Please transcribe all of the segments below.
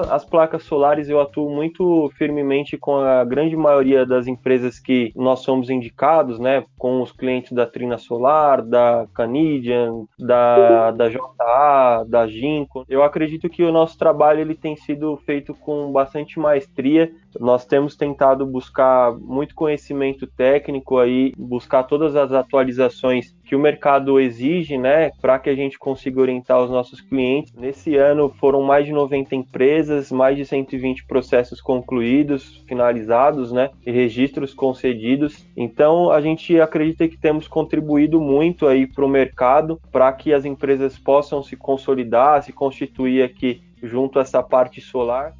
as placas solares, eu atuo muito firmemente com a grande maioria das empresas que nós somos indicados, né? Com os clientes da Trina Solar, da Canadian, da, da JA, da Ginco. Eu acredito que o nosso trabalho ele tem sido feito com bastante maestria. Nós temos tentado buscar muito conhecimento técnico aí, buscar todas as atualizações que o mercado exige, né, para que a gente consiga orientar os nossos clientes. Nesse ano foram mais de 90 empresas, mais de 120 processos concluídos, finalizados, né, e registros concedidos. Então a gente acredita que temos contribuído muito aí para o mercado, para que as empresas possam se consolidar, se constituir aqui junto a essa parte solar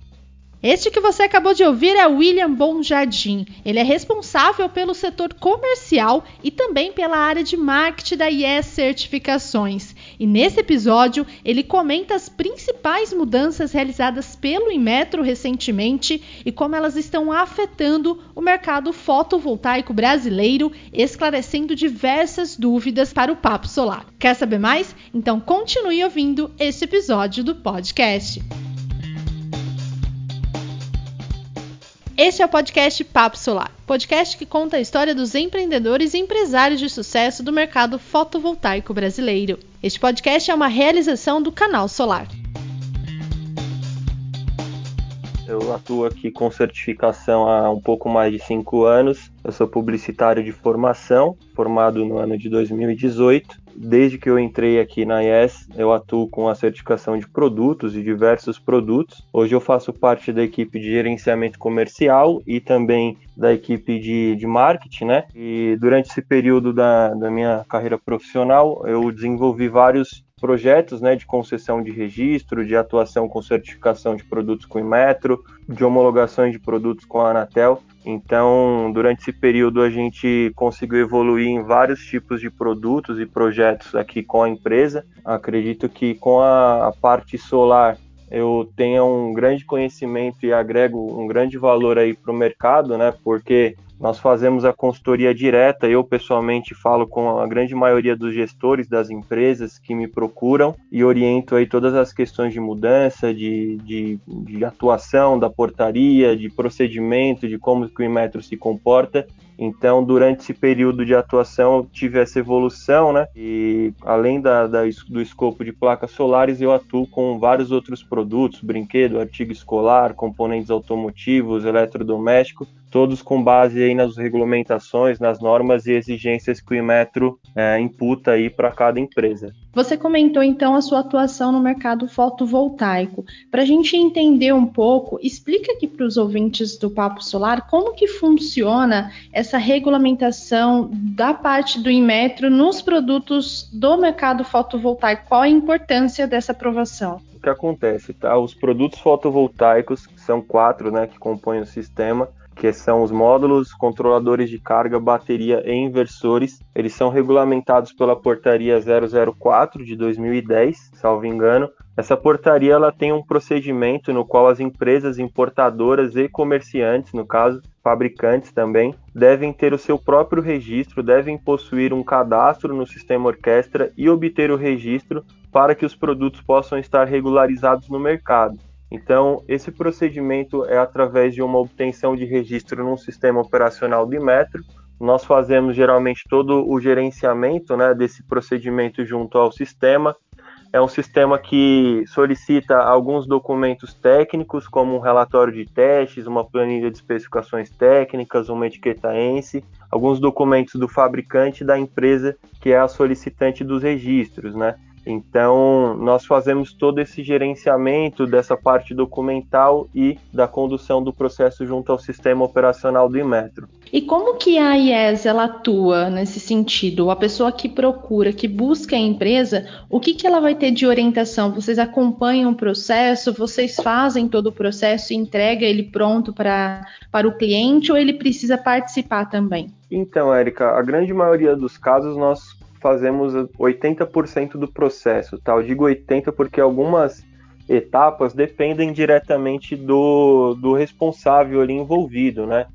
este que você acabou de ouvir é William Bom Jardim. Ele é responsável pelo setor comercial e também pela área de marketing da IES Certificações. E nesse episódio, ele comenta as principais mudanças realizadas pelo Inmetro recentemente e como elas estão afetando o mercado fotovoltaico brasileiro, esclarecendo diversas dúvidas para o Papo Solar. Quer saber mais? Então continue ouvindo este episódio do podcast. Este é o podcast Papo Solar, podcast que conta a história dos empreendedores e empresários de sucesso do mercado fotovoltaico brasileiro. Este podcast é uma realização do Canal Solar. Eu atuo aqui com certificação há um pouco mais de cinco anos. Eu sou publicitário de formação, formado no ano de 2018 desde que eu entrei aqui na IES, eu atuo com a certificação de produtos e diversos produtos. Hoje eu faço parte da equipe de gerenciamento comercial e também da equipe de, de marketing, né? E durante esse período da, da minha carreira profissional, eu desenvolvi vários projetos né, de concessão de registro, de atuação com certificação de produtos com Inmetro, de homologações de produtos com a Anatel. Então, durante esse período, a gente conseguiu evoluir em vários tipos de produtos e projetos aqui com a empresa. Acredito que com a, a parte solar eu tenha um grande conhecimento e agrego um grande valor aí para o mercado, né? Porque nós fazemos a consultoria direta. Eu, pessoalmente, falo com a grande maioria dos gestores das empresas que me procuram e oriento aí todas as questões de mudança, de, de, de atuação da portaria, de procedimento, de como que o Inmetro se comporta. Então, durante esse período de atuação, eu tive essa evolução, né? E além da, da, do escopo de placas solares, eu atuo com vários outros produtos, brinquedo, artigo escolar, componentes automotivos, eletrodomésticos, todos com base aí nas regulamentações, nas normas e exigências que o Inmetro é, imputa aí para cada empresa. Você comentou então a sua atuação no mercado fotovoltaico. Para a gente entender um pouco, explica aqui para os ouvintes do Papo Solar como que funciona essa regulamentação da parte do Inmetro nos produtos do mercado fotovoltaico. Qual a importância dessa aprovação? O que acontece, tá? Os produtos fotovoltaicos, são quatro, né, que compõem o sistema, que são os módulos, controladores de carga, bateria e inversores. Eles são regulamentados pela portaria 004 de 2010, salvo engano. Essa portaria ela tem um procedimento no qual as empresas importadoras e comerciantes, no caso, fabricantes também, devem ter o seu próprio registro, devem possuir um cadastro no sistema orquestra e obter o registro para que os produtos possam estar regularizados no mercado. Então, esse procedimento é através de uma obtenção de registro num sistema operacional do Metro. Nós fazemos geralmente todo o gerenciamento né, desse procedimento junto ao sistema. É um sistema que solicita alguns documentos técnicos, como um relatório de testes, uma planilha de especificações técnicas, uma etiqueta ENSE, alguns documentos do fabricante da empresa que é a solicitante dos registros, né? Então, nós fazemos todo esse gerenciamento dessa parte documental e da condução do processo junto ao sistema operacional do Inmetro. E como que a IES ela atua nesse sentido? A pessoa que procura, que busca a empresa, o que, que ela vai ter de orientação? Vocês acompanham o processo? Vocês fazem todo o processo e entrega ele pronto para, para o cliente ou ele precisa participar também? Então, Érica, a grande maioria dos casos nós fazemos 80% do processo, tá? Eu digo 80 porque algumas etapas dependem diretamente do, do responsável ali envolvido, né?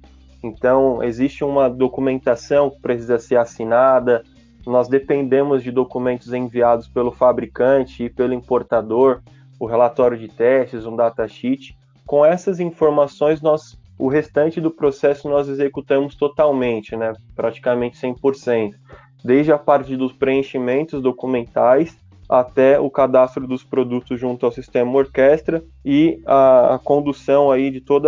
Então, existe uma documentação que precisa ser assinada, nós dependemos de documentos enviados pelo fabricante e pelo importador, o relatório de testes, um datasheet. Com essas informações, nós o restante do processo nós executamos totalmente, né? praticamente 100%, desde a parte dos preenchimentos documentais até o cadastro dos produtos junto ao sistema orquestra e a, a condução aí de todo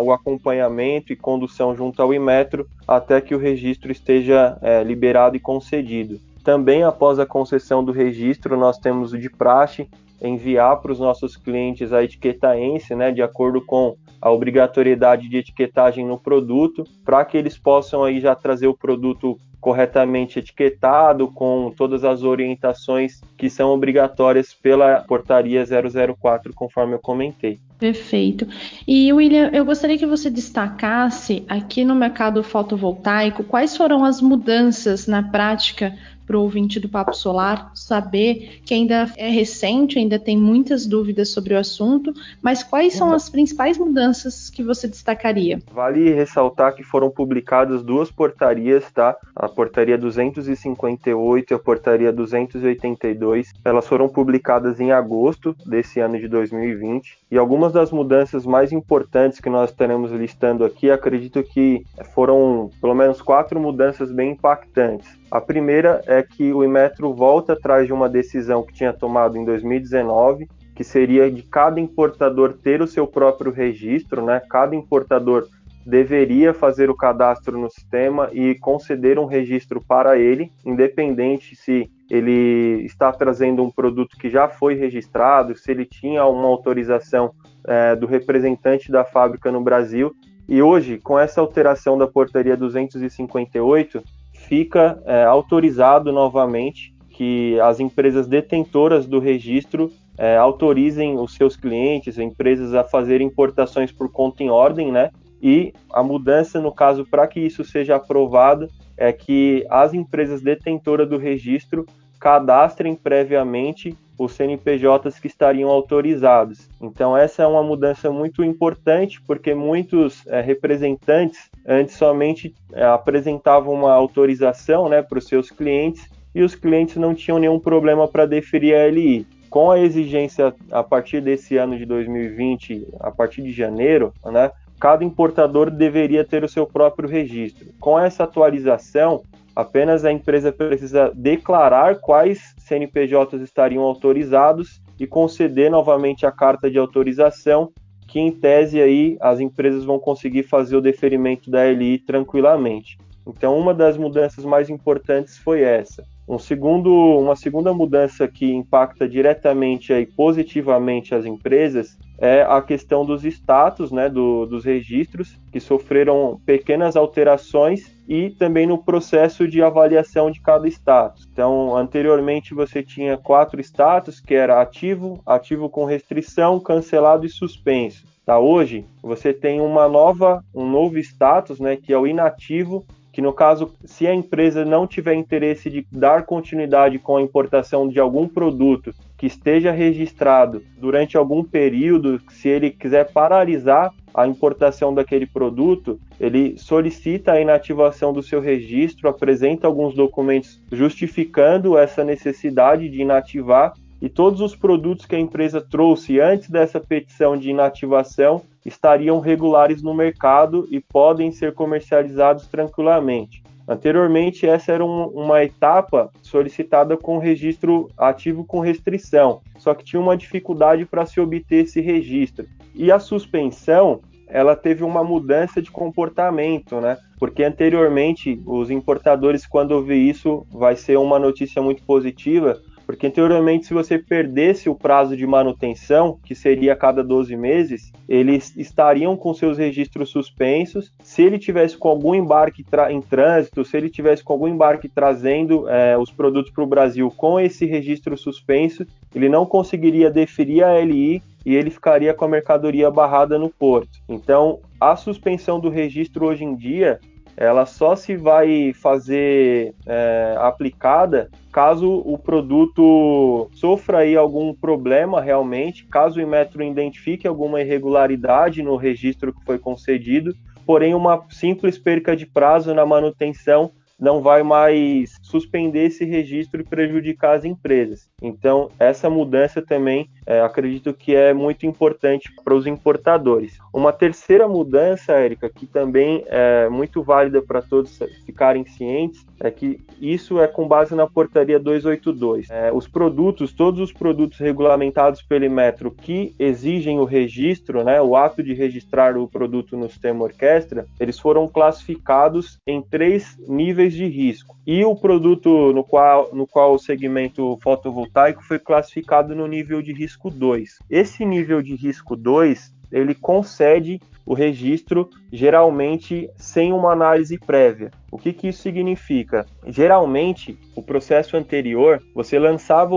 o acompanhamento e condução junto ao Imetro até que o registro esteja é, liberado e concedido. Também após a concessão do registro, nós temos o de praxe enviar para os nossos clientes a etiqueta ENSE, né, de acordo com a obrigatoriedade de etiquetagem no produto, para que eles possam aí já trazer o produto corretamente etiquetado com todas as orientações que são obrigatórias pela portaria 004, conforme eu comentei. Perfeito. E William, eu gostaria que você destacasse aqui no mercado fotovoltaico quais foram as mudanças na prática para o ouvinte do Papo Solar saber que ainda é recente, ainda tem muitas dúvidas sobre o assunto, mas quais são as principais mudanças que você destacaria? Vale ressaltar que foram publicadas duas portarias, tá? A portaria 258 e a portaria 282. Elas foram publicadas em agosto desse ano de 2020 e algumas das mudanças mais importantes que nós estaremos listando aqui, acredito que foram pelo menos quatro mudanças bem impactantes. A primeira é que o Imetro volta atrás de uma decisão que tinha tomado em 2019, que seria de cada importador ter o seu próprio registro, né? Cada importador deveria fazer o cadastro no sistema e conceder um registro para ele, independente se ele está trazendo um produto que já foi registrado, se ele tinha uma autorização é, do representante da fábrica no Brasil. E hoje, com essa alteração da portaria 258, fica é, autorizado novamente que as empresas detentoras do registro é, autorizem os seus clientes, empresas a fazer importações por conta em ordem, né? E a mudança, no caso, para que isso seja aprovado, é que as empresas detentoras do registro cadastrem previamente os CNPJs que estariam autorizados. Então, essa é uma mudança muito importante, porque muitos é, representantes antes somente é, apresentavam uma autorização né, para os seus clientes e os clientes não tinham nenhum problema para deferir a LI. Com a exigência a partir desse ano de 2020, a partir de janeiro, né, cada importador deveria ter o seu próprio registro. Com essa atualização, apenas a empresa precisa declarar quais CNPJs estariam autorizados e conceder novamente a carta de autorização, que em tese aí as empresas vão conseguir fazer o deferimento da LI tranquilamente. Então, uma das mudanças mais importantes foi essa. Um segundo, uma segunda mudança que impacta diretamente e positivamente as empresas é a questão dos status, né, do, dos registros, que sofreram pequenas alterações e também no processo de avaliação de cada status. Então, anteriormente você tinha quatro status, que era ativo, ativo com restrição, cancelado e suspenso. Tá? Hoje, você tem uma nova, um novo status, né, que é o inativo, que no caso, se a empresa não tiver interesse de dar continuidade com a importação de algum produto que esteja registrado durante algum período, se ele quiser paralisar a importação daquele produto, ele solicita a inativação do seu registro, apresenta alguns documentos justificando essa necessidade de inativar e todos os produtos que a empresa trouxe antes dessa petição de inativação estariam regulares no mercado e podem ser comercializados tranquilamente. Anteriormente, essa era um, uma etapa solicitada com registro ativo com restrição, só que tinha uma dificuldade para se obter esse registro. E a suspensão, ela teve uma mudança de comportamento, né? Porque anteriormente, os importadores, quando ouvir isso, vai ser uma notícia muito positiva, porque anteriormente, se você perdesse o prazo de manutenção, que seria a cada 12 meses, eles estariam com seus registros suspensos. Se ele tivesse com algum embarque em trânsito, se ele tivesse com algum embarque trazendo é, os produtos para o Brasil com esse registro suspenso, ele não conseguiria deferir a LI e ele ficaria com a mercadoria barrada no porto. Então, a suspensão do registro hoje em dia ela só se vai fazer é, aplicada caso o produto sofra aí algum problema realmente, caso o Inmetro identifique alguma irregularidade no registro que foi concedido, porém uma simples perca de prazo na manutenção não vai mais suspender esse registro e prejudicar as empresas. Então, essa mudança também é, acredito que é muito importante para os importadores. Uma terceira mudança, Érica, que também é muito válida para todos ficarem cientes, é que isso é com base na portaria 282. É, os produtos, todos os produtos regulamentados pelo Metro que exigem o registro, né, o ato de registrar o produto no sistema orquestra, eles foram classificados em três níveis de risco. E o produto no qual, no qual o segmento fotovoltaico foi classificado no nível de risco 2. Esse nível de risco 2 ele concede o registro geralmente sem uma análise prévia. O que, que isso significa? Geralmente, o processo anterior, você lançava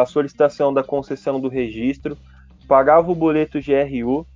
a solicitação da concessão do registro, pagava o boleto GRU,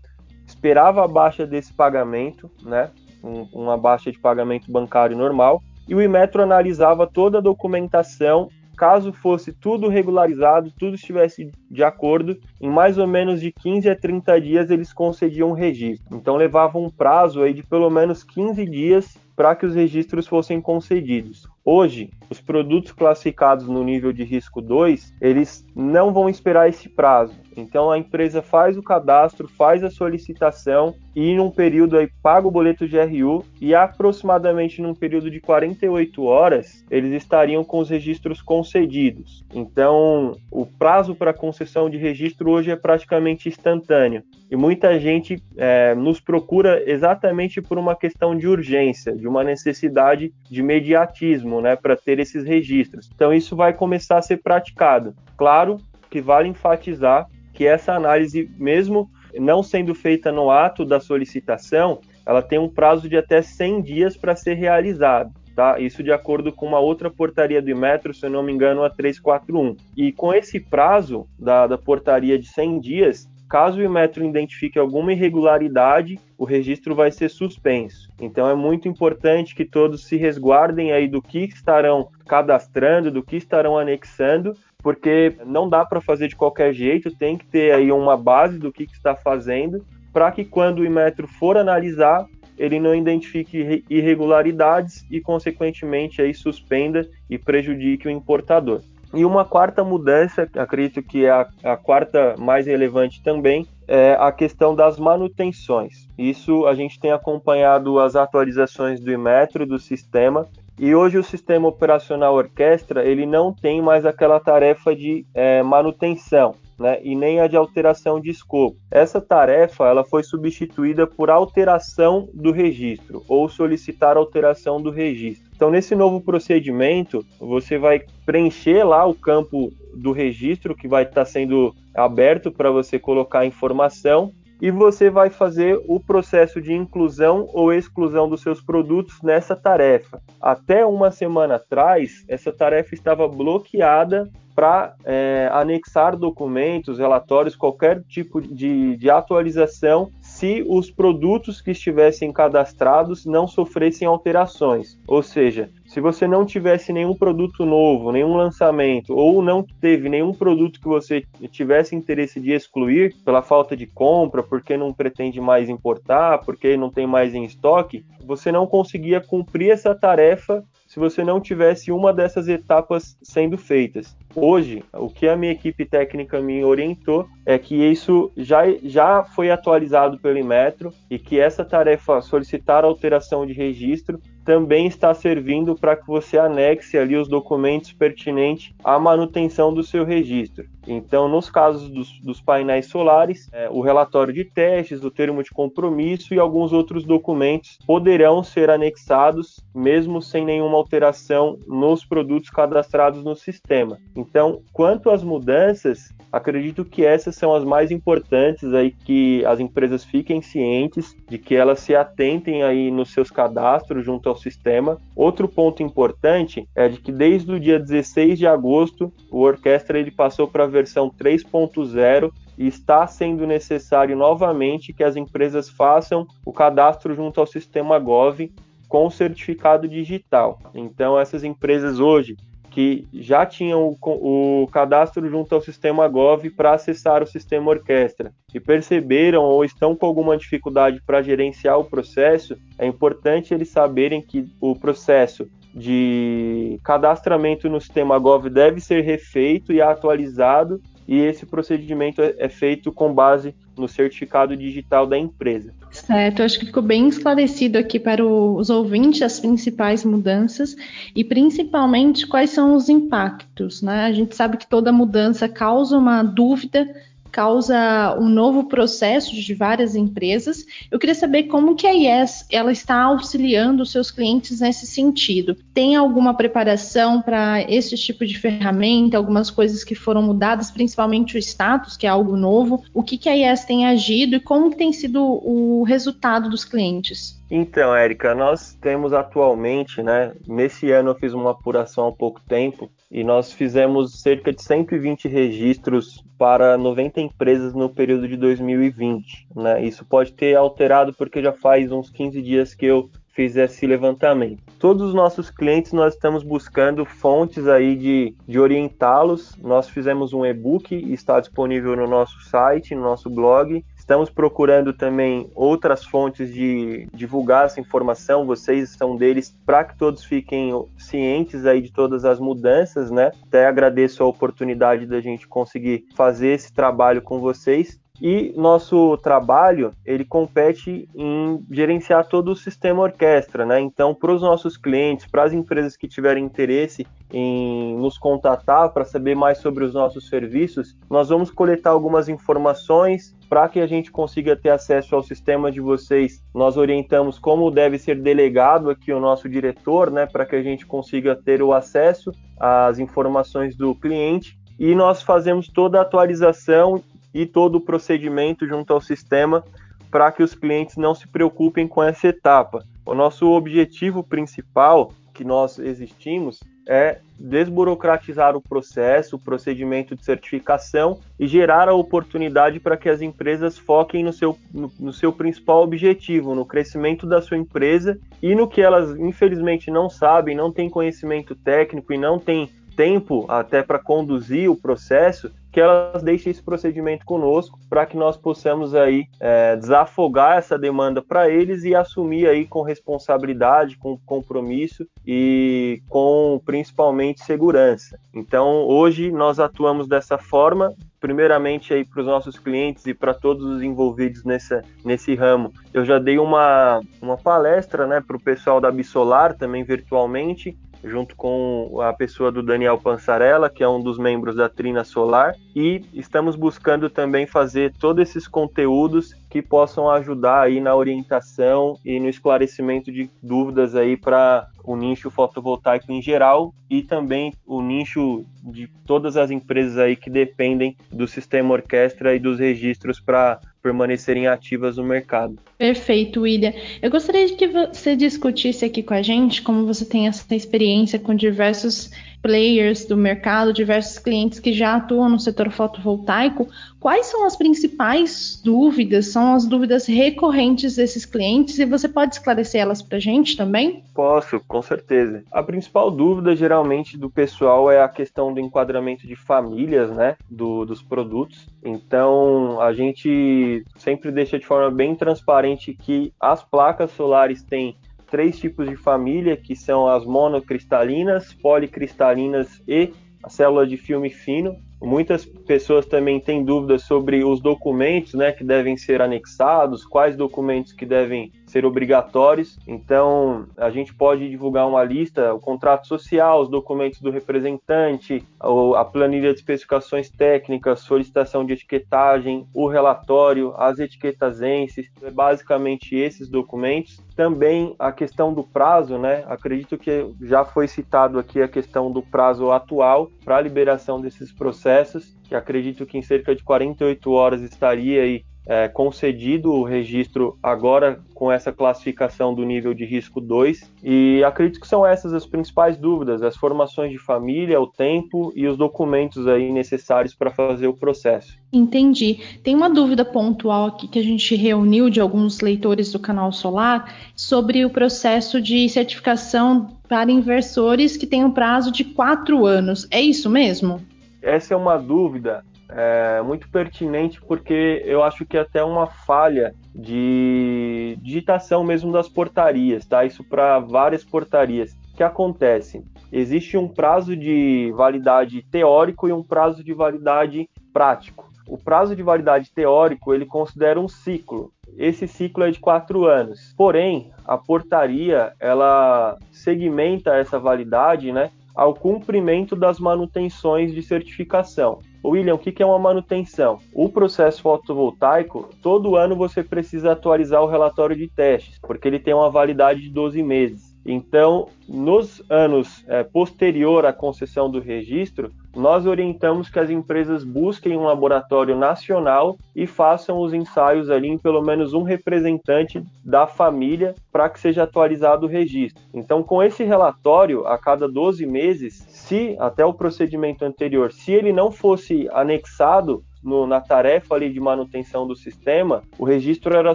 esperava a baixa desse pagamento, né? Um, uma baixa de pagamento bancário normal, e o Imetro analisava toda a documentação caso fosse tudo regularizado, tudo estivesse de acordo, em mais ou menos de 15 a 30 dias eles concediam um registro. Então levava um prazo aí de pelo menos 15 dias para que os registros fossem concedidos. Hoje, os produtos classificados no nível de risco 2, eles não vão esperar esse prazo. Então a empresa faz o cadastro, faz a solicitação e num período aí paga o boleto GRU e aproximadamente num período de 48 horas eles estariam com os registros concedidos. Então o prazo para concessão de registro hoje é praticamente instantâneo e muita gente é, nos procura exatamente por uma questão de urgência, de uma necessidade de mediatismo, né, para ter esses registros. Então isso vai começar a ser praticado. Claro que vale enfatizar que essa análise, mesmo não sendo feita no ato da solicitação, ela tem um prazo de até 100 dias para ser realizado. Tá? Isso de acordo com uma outra portaria do Metro, se eu não me engano, a 341. E com esse prazo da, da portaria de 100 dias, caso o Metro identifique alguma irregularidade, o registro vai ser suspenso. Então é muito importante que todos se resguardem aí do que estarão cadastrando, do que estarão anexando porque não dá para fazer de qualquer jeito, tem que ter aí uma base do que, que está fazendo, para que quando o Inmetro for analisar, ele não identifique irregularidades e, consequentemente, aí suspenda e prejudique o importador. E uma quarta mudança, acredito que é a, a quarta mais relevante também, é a questão das manutenções. Isso a gente tem acompanhado as atualizações do Imetro, do sistema, e hoje o sistema operacional orquestra ele não tem mais aquela tarefa de é, manutenção. Né, e nem a de alteração de escopo. Essa tarefa ela foi substituída por alteração do registro ou solicitar alteração do registro. Então, nesse novo procedimento, você vai preencher lá o campo do registro que vai estar sendo aberto para você colocar a informação e você vai fazer o processo de inclusão ou exclusão dos seus produtos nessa tarefa. Até uma semana atrás, essa tarefa estava bloqueada para é, anexar documentos, relatórios, qualquer tipo de, de atualização se os produtos que estivessem cadastrados não sofressem alterações. Ou seja, se você não tivesse nenhum produto novo, nenhum lançamento, ou não teve nenhum produto que você tivesse interesse de excluir pela falta de compra, porque não pretende mais importar, porque não tem mais em estoque, você não conseguia cumprir essa tarefa se você não tivesse uma dessas etapas sendo feitas. Hoje, o que a minha equipe técnica me orientou é que isso já, já foi atualizado pelo Inmetro e que essa tarefa solicitar alteração de registro também está servindo para que você anexe ali os documentos pertinentes à manutenção do seu registro. Então, nos casos dos, dos painéis solares, é, o relatório de testes, o termo de compromisso e alguns outros documentos poderão ser anexados, mesmo sem nenhuma alteração nos produtos cadastrados no sistema. Então, quanto às mudanças, acredito que essas são as mais importantes aí que as empresas fiquem cientes de que elas se atentem aí nos seus cadastros junto ao sistema. Outro ponto importante é de que desde o dia 16 de agosto o Orquestra ele passou para a versão 3.0 e está sendo necessário novamente que as empresas façam o cadastro junto ao sistema Gov com certificado digital. Então essas empresas hoje que já tinham o, o cadastro junto ao sistema Gov para acessar o sistema Orquestra. E perceberam ou estão com alguma dificuldade para gerenciar o processo, é importante eles saberem que o processo de cadastramento no sistema Gov deve ser refeito e atualizado e esse procedimento é, é feito com base no certificado digital da empresa. Certo, acho que ficou bem esclarecido aqui para os ouvintes as principais mudanças e principalmente quais são os impactos. Né? A gente sabe que toda mudança causa uma dúvida causa um novo processo de várias empresas. Eu queria saber como que a IES ela está auxiliando os seus clientes nesse sentido. Tem alguma preparação para esse tipo de ferramenta, algumas coisas que foram mudadas, principalmente o status, que é algo novo. O que, que a IES tem agido e como que tem sido o resultado dos clientes? Então, Érica, nós temos atualmente, né? Nesse ano eu fiz uma apuração há pouco tempo e nós fizemos cerca de 120 registros para 90 empresas no período de 2020. Né? Isso pode ter alterado porque já faz uns 15 dias que eu fiz esse levantamento. Todos os nossos clientes nós estamos buscando fontes aí de, de orientá-los. Nós fizemos um e-book, está disponível no nosso site, no nosso blog, Estamos procurando também outras fontes de divulgar essa informação, vocês são deles, para que todos fiquem cientes aí de todas as mudanças, né? Até agradeço a oportunidade da gente conseguir fazer esse trabalho com vocês. E nosso trabalho, ele compete em gerenciar todo o sistema orquestra, né? Então, para os nossos clientes, para as empresas que tiverem interesse em nos contatar para saber mais sobre os nossos serviços, nós vamos coletar algumas informações para que a gente consiga ter acesso ao sistema de vocês. Nós orientamos como deve ser delegado aqui o nosso diretor, né, para que a gente consiga ter o acesso às informações do cliente e nós fazemos toda a atualização e todo o procedimento junto ao sistema para que os clientes não se preocupem com essa etapa. O nosso objetivo principal que nós existimos é desburocratizar o processo, o procedimento de certificação e gerar a oportunidade para que as empresas foquem no seu, no, no, seu principal objetivo, no crescimento da sua empresa e no que elas infelizmente não sabem, não têm conhecimento técnico e não têm tempo até para conduzir o processo, que elas deixem esse procedimento conosco para que nós possamos aí é, desafogar essa demanda para eles e assumir aí com responsabilidade, com compromisso e com principalmente segurança. Então hoje nós atuamos dessa forma, primeiramente aí para os nossos clientes e para todos os envolvidos nessa, nesse ramo. Eu já dei uma, uma palestra né, para o pessoal da Bisolar também virtualmente junto com a pessoa do Daniel Pansarella, que é um dos membros da Trina Solar, e estamos buscando também fazer todos esses conteúdos que possam ajudar aí na orientação e no esclarecimento de dúvidas aí para o nicho fotovoltaico em geral e também o nicho de todas as empresas aí que dependem do sistema orquestra e dos registros para permanecerem ativas no mercado. Perfeito, William. Eu gostaria que você discutisse aqui com a gente como você tem essa experiência com diversos players do mercado, diversos clientes que já atuam no setor fotovoltaico, quais são as principais dúvidas, são as dúvidas recorrentes desses clientes e você pode esclarecer elas para a gente também? Posso, com certeza. A principal dúvida geralmente do pessoal é a questão do enquadramento de famílias, né, do, dos produtos. Então a gente sempre deixa de forma bem transparente que as placas solares têm três tipos de família, que são as monocristalinas, policristalinas e a célula de filme fino. Muitas pessoas também têm dúvidas sobre os documentos né, que devem ser anexados, quais documentos que devem ser obrigatórios. Então, a gente pode divulgar uma lista, o contrato social, os documentos do representante, a planilha de especificações técnicas, solicitação de etiquetagem, o relatório, as etiquetas ENSE, é basicamente esses documentos. Também a questão do prazo, né? Acredito que já foi citado aqui a questão do prazo atual para a liberação desses processos, que acredito que em cerca de 48 horas estaria aí é, concedido o registro agora com essa classificação do nível de risco 2 e acredito que são essas as principais dúvidas, as formações de família, o tempo e os documentos aí necessários para fazer o processo. Entendi. Tem uma dúvida pontual aqui que a gente reuniu de alguns leitores do canal Solar sobre o processo de certificação para inversores que tem um prazo de quatro anos. É isso mesmo? Essa é uma dúvida é, muito pertinente porque eu acho que é até uma falha de digitação mesmo das portarias, tá? Isso para várias portarias. O que acontece? Existe um prazo de validade teórico e um prazo de validade prático. O prazo de validade teórico ele considera um ciclo. Esse ciclo é de quatro anos. Porém, a portaria ela segmenta essa validade, né, ao cumprimento das manutenções de certificação. William, o que é uma manutenção? O processo fotovoltaico, todo ano você precisa atualizar o relatório de testes, porque ele tem uma validade de 12 meses. Então, nos anos é, posterior à concessão do registro, nós orientamos que as empresas busquem um laboratório nacional e façam os ensaios ali em pelo menos um representante da família para que seja atualizado o registro. Então, com esse relatório, a cada 12 meses, se até o procedimento anterior, se ele não fosse anexado no, na tarefa ali de manutenção do sistema, o registro era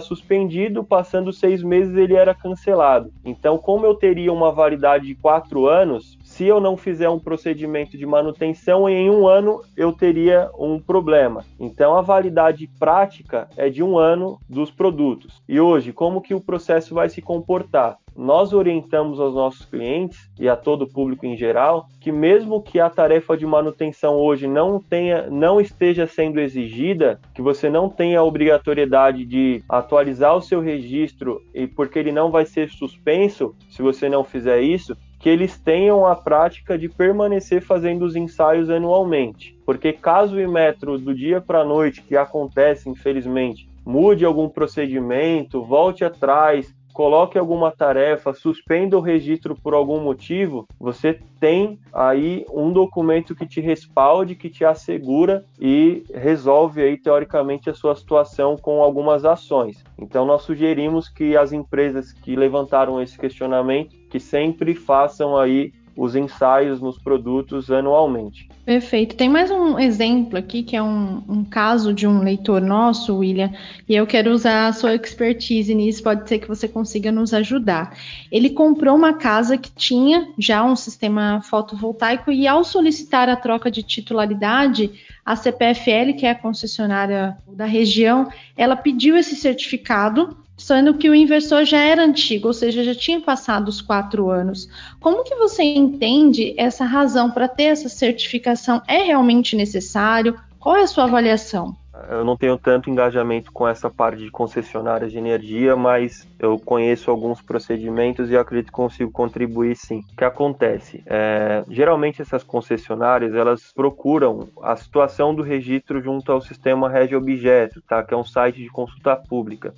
suspendido, passando seis meses ele era cancelado. Então, como eu teria uma validade de quatro anos, se eu não fizer um procedimento de manutenção, em um ano eu teria um problema. Então a validade prática é de um ano dos produtos. E hoje, como que o processo vai se comportar? Nós orientamos aos nossos clientes e a todo o público em geral que mesmo que a tarefa de manutenção hoje não tenha, não esteja sendo exigida, que você não tenha a obrigatoriedade de atualizar o seu registro e porque ele não vai ser suspenso se você não fizer isso, que eles tenham a prática de permanecer fazendo os ensaios anualmente. Porque caso o Imetro do dia para a noite, que acontece infelizmente, mude algum procedimento, volte atrás, coloque alguma tarefa, suspenda o registro por algum motivo, você tem aí um documento que te respalde, que te assegura e resolve aí teoricamente a sua situação com algumas ações. Então nós sugerimos que as empresas que levantaram esse questionamento que sempre façam aí os ensaios nos produtos anualmente. Perfeito. Tem mais um exemplo aqui que é um, um, caso de um leitor nosso, William, e eu quero usar a sua expertise nisso. Pode ser que você consiga nos ajudar. Ele comprou uma casa que tinha já um sistema fotovoltaico e, ao solicitar a troca de titularidade, a CPFL, que é a concessionária da região, ela pediu esse certificado sendo que o inversor já era antigo, ou seja, já tinha passado os quatro anos. Como que você entende essa razão para ter essa certificação? É realmente necessário? Qual é a sua avaliação? Eu não tenho tanto engajamento com essa parte de concessionárias de energia, mas eu conheço alguns procedimentos e acredito que consigo contribuir sim. O que acontece? É, geralmente essas concessionárias elas procuram a situação do registro junto ao sistema Regi Objeto, tá? que é um site de consulta pública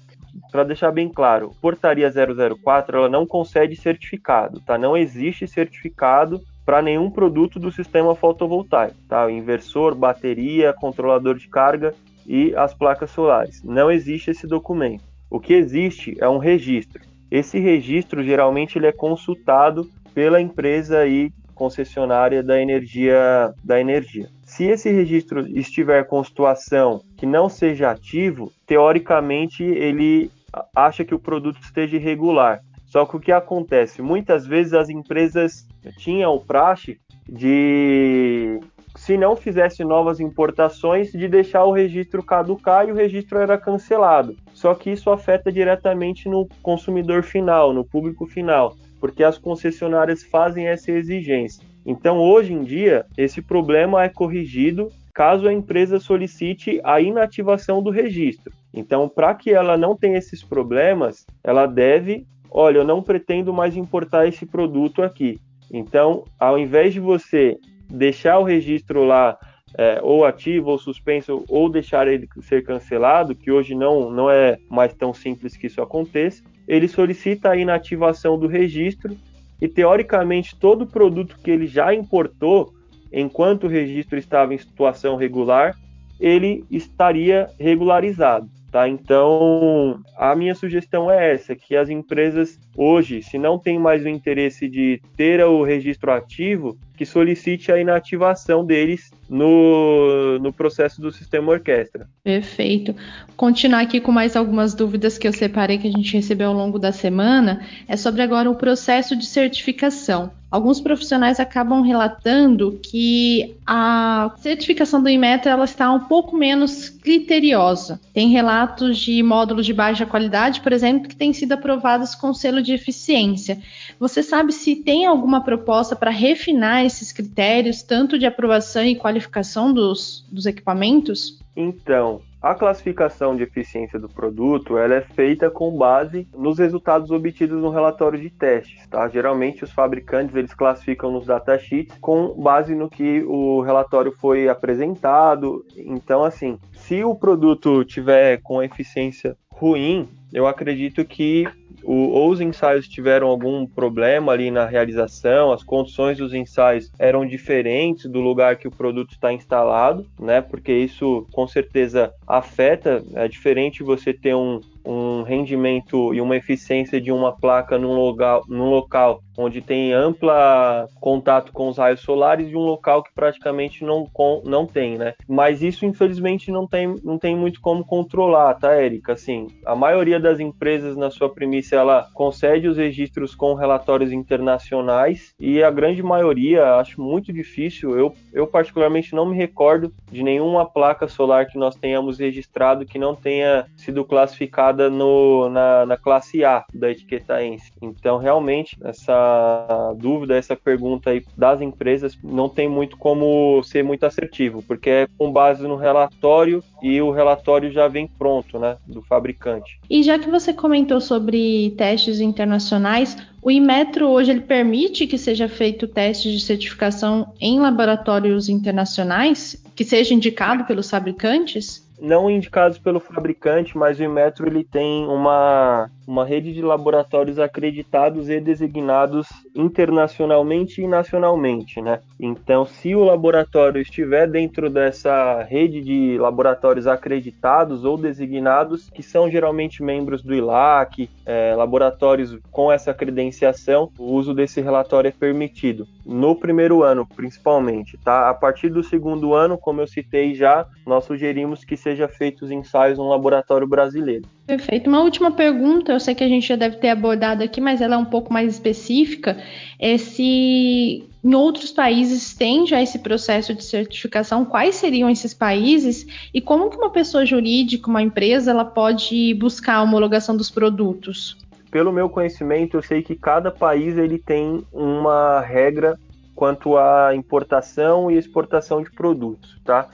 para deixar bem claro, portaria 004 ela não concede certificado, tá? Não existe certificado para nenhum produto do sistema fotovoltaico, tá? Inversor, bateria, controlador de carga e as placas solares. Não existe esse documento. O que existe é um registro. Esse registro geralmente ele é consultado pela empresa aí concessionária da energia da energia. Se esse registro estiver com situação que não seja ativo, teoricamente ele acha que o produto esteja irregular. Só que o que acontece? Muitas vezes as empresas tinham o praxe de, se não fizesse novas importações, de deixar o registro caducar e o registro era cancelado. Só que isso afeta diretamente no consumidor final, no público final, porque as concessionárias fazem essa exigência. Então, hoje em dia, esse problema é corrigido caso a empresa solicite a inativação do registro. Então, para que ela não tenha esses problemas, ela deve, olha, eu não pretendo mais importar esse produto aqui. Então, ao invés de você deixar o registro lá é, ou ativo ou suspenso ou deixar ele ser cancelado, que hoje não, não é mais tão simples que isso aconteça, ele solicita a inativação do registro e teoricamente todo produto que ele já importou, enquanto o registro estava em situação regular, ele estaria regularizado. Tá? Então, a minha sugestão é essa, que as empresas hoje, se não tem mais o interesse de ter o registro ativo, que solicite a inativação deles no, no processo do sistema orquestra. Perfeito. Continuar aqui com mais algumas dúvidas que eu separei que a gente recebeu ao longo da semana é sobre agora o processo de certificação. Alguns profissionais acabam relatando que a certificação do Inmetro ela está um pouco menos criteriosa. Tem relatos de módulos de baixa qualidade, por exemplo, que têm sido aprovados com selo de eficiência. Você sabe se tem alguma proposta para refinar esses critérios, tanto de aprovação e qualificação dos, dos equipamentos? Então, a classificação de eficiência do produto ela é feita com base nos resultados obtidos no relatório de testes. Tá? Geralmente os fabricantes eles classificam nos datasheets com base no que o relatório foi apresentado. Então, assim, se o produto tiver com eficiência ruim, eu acredito que o, ou os ensaios tiveram algum problema ali na realização, as condições dos ensaios eram diferentes do lugar que o produto está instalado, né? Porque isso com certeza afeta. É diferente você ter um, um rendimento e uma eficiência de uma placa num local, num local onde tem ampla contato com os raios solares e um local que praticamente não, não tem, né? Mas isso, infelizmente, não tem, não tem muito como controlar, tá, Érica? Assim, a maioria das empresas, na sua premissa, ela concede os registros com relatórios internacionais e a grande maioria, acho muito difícil, eu, eu particularmente não me recordo de nenhuma placa solar que nós tenhamos registrado que não tenha sido classificada no, na, na classe A da etiqueta ENSE. Então, realmente, essa dúvida, essa pergunta aí das empresas não tem muito como ser muito assertivo, porque é com base no relatório e o relatório já vem pronto, né, do fabricante. E já que você comentou sobre testes internacionais, o Inmetro hoje ele permite que seja feito teste de certificação em laboratórios internacionais, que seja indicado pelos fabricantes? Não indicados pelo fabricante, mas o Inmetro ele tem uma uma rede de laboratórios acreditados e designados internacionalmente e nacionalmente, né? Então, se o laboratório estiver dentro dessa rede de laboratórios acreditados ou designados, que são geralmente membros do ILAC, é, laboratórios com essa credenciação, o uso desse relatório é permitido. No primeiro ano, principalmente, tá? A partir do segundo ano, como eu citei já, nós sugerimos que seja feitos ensaios no laboratório brasileiro. Perfeito. Uma última pergunta, eu sei que a gente já deve ter abordado aqui, mas ela é um pouco mais específica. É se em outros países tem já esse processo de certificação, quais seriam esses países e como que uma pessoa jurídica, uma empresa, ela pode buscar a homologação dos produtos? Pelo meu conhecimento, eu sei que cada país ele tem uma regra quanto à importação e exportação de produtos, tá?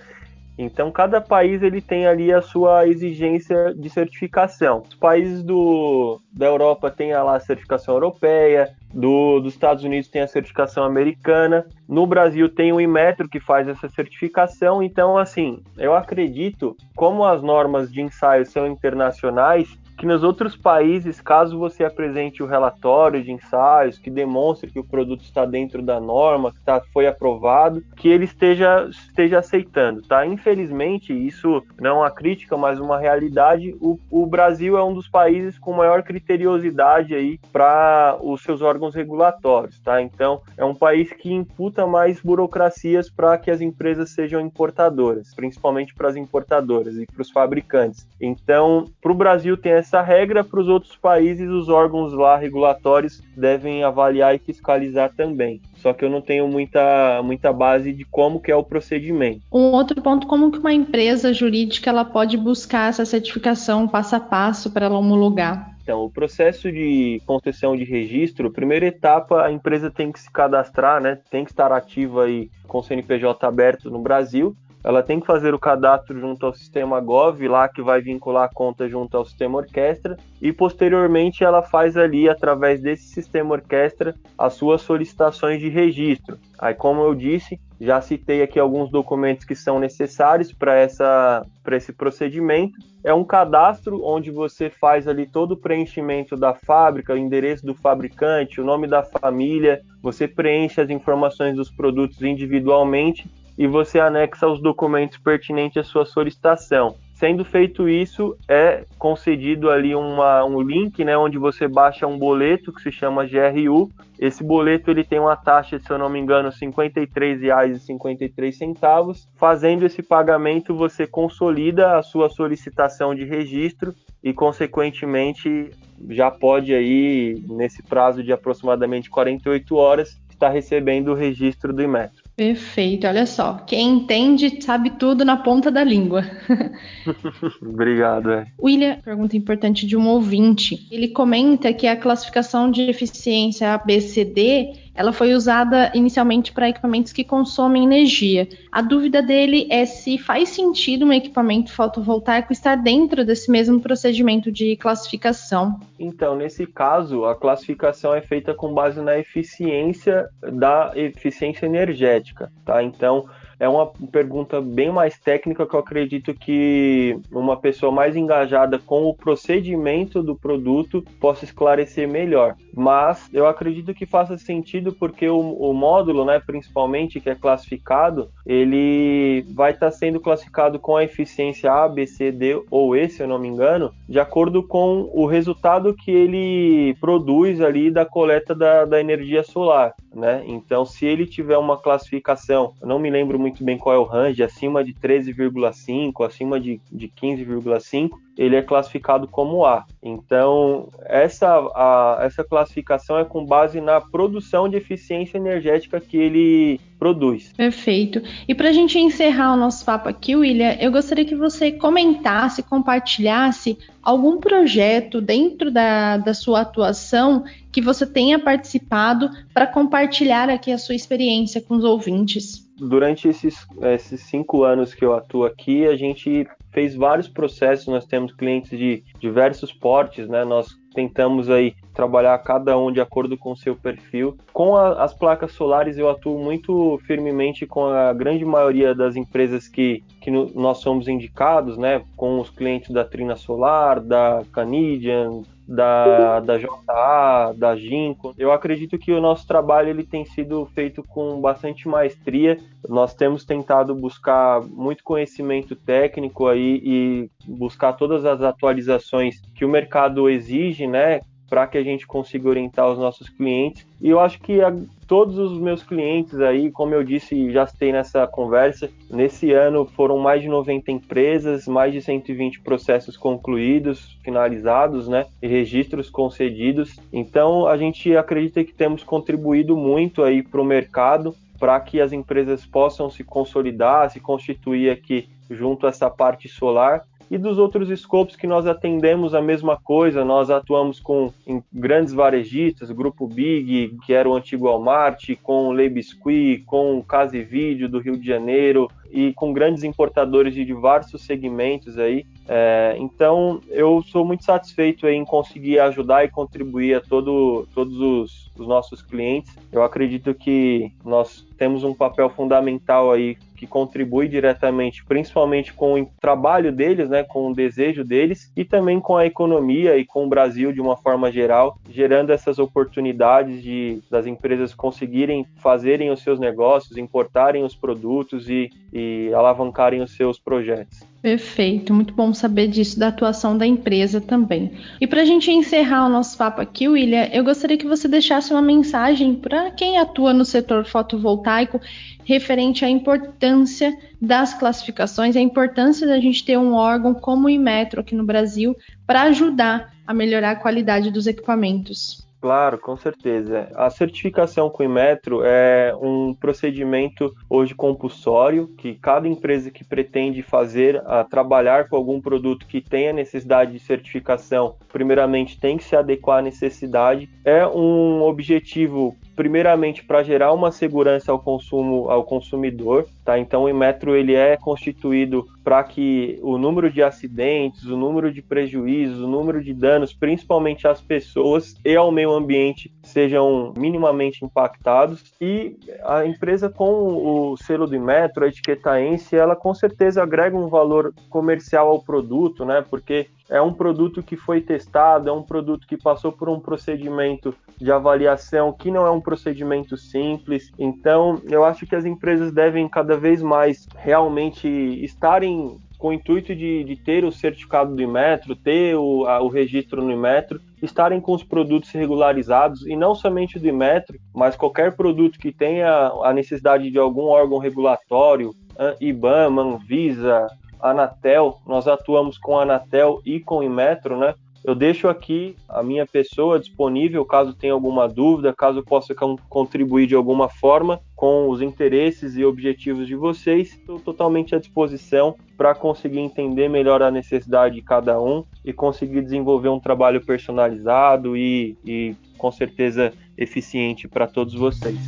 Então, cada país ele tem ali a sua exigência de certificação. Os países do, da Europa têm lá, a certificação europeia, do, dos Estados Unidos tem a certificação americana, no Brasil tem o Inmetro que faz essa certificação. Então, assim, eu acredito, como as normas de ensaio são internacionais, que nos outros países, caso você apresente o relatório de ensaios que demonstre que o produto está dentro da norma, que tá, foi aprovado, que ele esteja, esteja aceitando, tá? Infelizmente, isso não é uma crítica, mas uma realidade, o, o Brasil é um dos países com maior criteriosidade aí para os seus órgãos regulatórios, tá? Então, é um país que imputa mais burocracias para que as empresas sejam importadoras, principalmente para as importadoras e para os fabricantes. Então, para o Brasil tem essa essa regra para os outros países, os órgãos lá regulatórios devem avaliar e fiscalizar também. Só que eu não tenho muita, muita base de como que é o procedimento. Um outro ponto, como que uma empresa jurídica ela pode buscar essa certificação passo a passo para ela homologar? Então, o processo de concessão de registro, primeira etapa, a empresa tem que se cadastrar, né? Tem que estar ativa aí com o CNPJ aberto no Brasil ela tem que fazer o cadastro junto ao sistema Gov, lá que vai vincular a conta junto ao sistema Orquestra, e posteriormente ela faz ali, através desse sistema Orquestra, as suas solicitações de registro. Aí, como eu disse, já citei aqui alguns documentos que são necessários para esse procedimento. É um cadastro onde você faz ali todo o preenchimento da fábrica, o endereço do fabricante, o nome da família, você preenche as informações dos produtos individualmente e você anexa os documentos pertinentes à sua solicitação. Sendo feito isso, é concedido ali uma, um link, né, onde você baixa um boleto que se chama GRU. Esse boleto ele tem uma taxa, se eu não me engano, R$ 53,53. Fazendo esse pagamento, você consolida a sua solicitação de registro e, consequentemente, já pode aí, nesse prazo de aproximadamente 48 horas, estar recebendo o registro do Imetro. Perfeito, olha só. Quem entende sabe tudo na ponta da língua. Obrigado. É. William, pergunta importante de um ouvinte. Ele comenta que a classificação de eficiência ABCD ela foi usada inicialmente para equipamentos que consomem energia. A dúvida dele é se faz sentido um equipamento fotovoltaico estar dentro desse mesmo procedimento de classificação. Então, nesse caso, a classificação é feita com base na eficiência da eficiência energética, tá? Então, é uma pergunta bem mais técnica que eu acredito que uma pessoa mais engajada com o procedimento do produto possa esclarecer melhor. Mas eu acredito que faça sentido porque o, o módulo, né, principalmente que é classificado, ele vai estar tá sendo classificado com a eficiência A, B, C, D ou E, se eu não me engano, de acordo com o resultado que ele produz ali da coleta da, da energia solar, né? Então, se ele tiver uma classificação, eu não me lembro muito muito bem qual é o range, acima de 13,5, acima de, de 15,5, ele é classificado como A. Então, essa, a, essa classificação é com base na produção de eficiência energética que ele produz. Perfeito. E para a gente encerrar o nosso papo aqui, William, eu gostaria que você comentasse, compartilhasse algum projeto dentro da, da sua atuação que você tenha participado para compartilhar aqui a sua experiência com os ouvintes durante esses, esses cinco anos que eu atuo aqui, a gente fez vários processos, nós temos clientes de diversos portes, né? Nós tentamos aí trabalhar cada um de acordo com o seu perfil. Com a, as placas solares eu atuo muito firmemente com a grande maioria das empresas que, que no, nós somos indicados, né? Com os clientes da Trina Solar, da Canadian, da, da JA, da Ginkgo. Eu acredito que o nosso trabalho ele tem sido feito com bastante maestria. Nós temos tentado buscar muito conhecimento técnico aí e buscar todas as atualizações que o mercado exige, né? Para que a gente consiga orientar os nossos clientes. E eu acho que a, todos os meus clientes aí, como eu disse, já citei nessa conversa, nesse ano foram mais de 90 empresas, mais de 120 processos concluídos, finalizados, né, e registros concedidos. Então, a gente acredita que temos contribuído muito aí para o mercado para que as empresas possam se consolidar, se constituir aqui junto a essa parte solar e dos outros scopes que nós atendemos a mesma coisa, nós atuamos com grandes varejistas, Grupo Big, que era o antigo Walmart, com Le Biscuit, com Case Vídeo do Rio de Janeiro e com grandes importadores de diversos segmentos aí. É, então, eu sou muito satisfeito em conseguir ajudar e contribuir a todo, todos os, os nossos clientes. Eu acredito que nós temos um papel fundamental aí que contribui diretamente, principalmente com o trabalho deles, né, com o desejo deles e também com a economia e com o Brasil de uma forma geral, gerando essas oportunidades de das empresas conseguirem fazerem os seus negócios, importarem os produtos e, e alavancarem os seus projetos. Perfeito, muito bom saber disso, da atuação da empresa também. E para a gente encerrar o nosso papo aqui, William, eu gostaria que você deixasse uma mensagem para quem atua no setor fotovoltaico referente à importância das classificações, a importância da gente ter um órgão como o Inmetro aqui no Brasil para ajudar a melhorar a qualidade dos equipamentos. Claro, com certeza. A certificação com o Inmetro é um procedimento hoje compulsório que cada empresa que pretende fazer, a trabalhar com algum produto que tenha necessidade de certificação, primeiramente tem que se adequar à necessidade. É um objetivo primeiramente para gerar uma segurança ao consumo ao consumidor, tá? Então o Inmetro ele é constituído para que o número de acidentes, o número de prejuízos, o número de danos, principalmente às pessoas e ao meio ambiente, sejam minimamente impactados. E a empresa com o selo do Inmetro, a etiqueta ENSE, ela com certeza agrega um valor comercial ao produto, né? Porque é um produto que foi testado, é um produto que passou por um procedimento de avaliação que não é um procedimento simples. Então, eu acho que as empresas devem cada vez mais realmente estarem com o intuito de, de ter o certificado do Imetro, ter o, a, o registro no Imetro, estarem com os produtos regularizados, e não somente do Imetro, mas qualquer produto que tenha a necessidade de algum órgão regulatório, IBAMA, Anvisa, Anatel, nós atuamos com Anatel e com o Inmetro, né? Eu deixo aqui a minha pessoa disponível caso tenha alguma dúvida, caso possa contribuir de alguma forma com os interesses e objetivos de vocês. Estou totalmente à disposição para conseguir entender melhor a necessidade de cada um e conseguir desenvolver um trabalho personalizado e, e com certeza eficiente para todos vocês.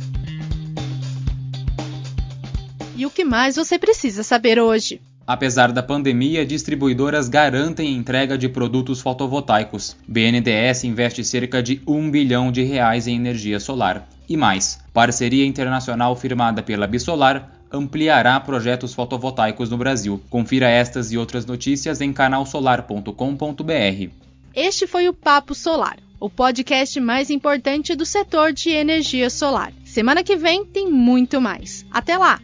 E o que mais você precisa saber hoje? Apesar da pandemia, distribuidoras garantem entrega de produtos fotovoltaicos. BNDES investe cerca de 1 bilhão de reais em energia solar. E mais, parceria internacional firmada pela Bisolar ampliará projetos fotovoltaicos no Brasil. Confira estas e outras notícias em canalsolar.com.br. Este foi o Papo Solar, o podcast mais importante do setor de energia solar. Semana que vem tem muito mais. Até lá!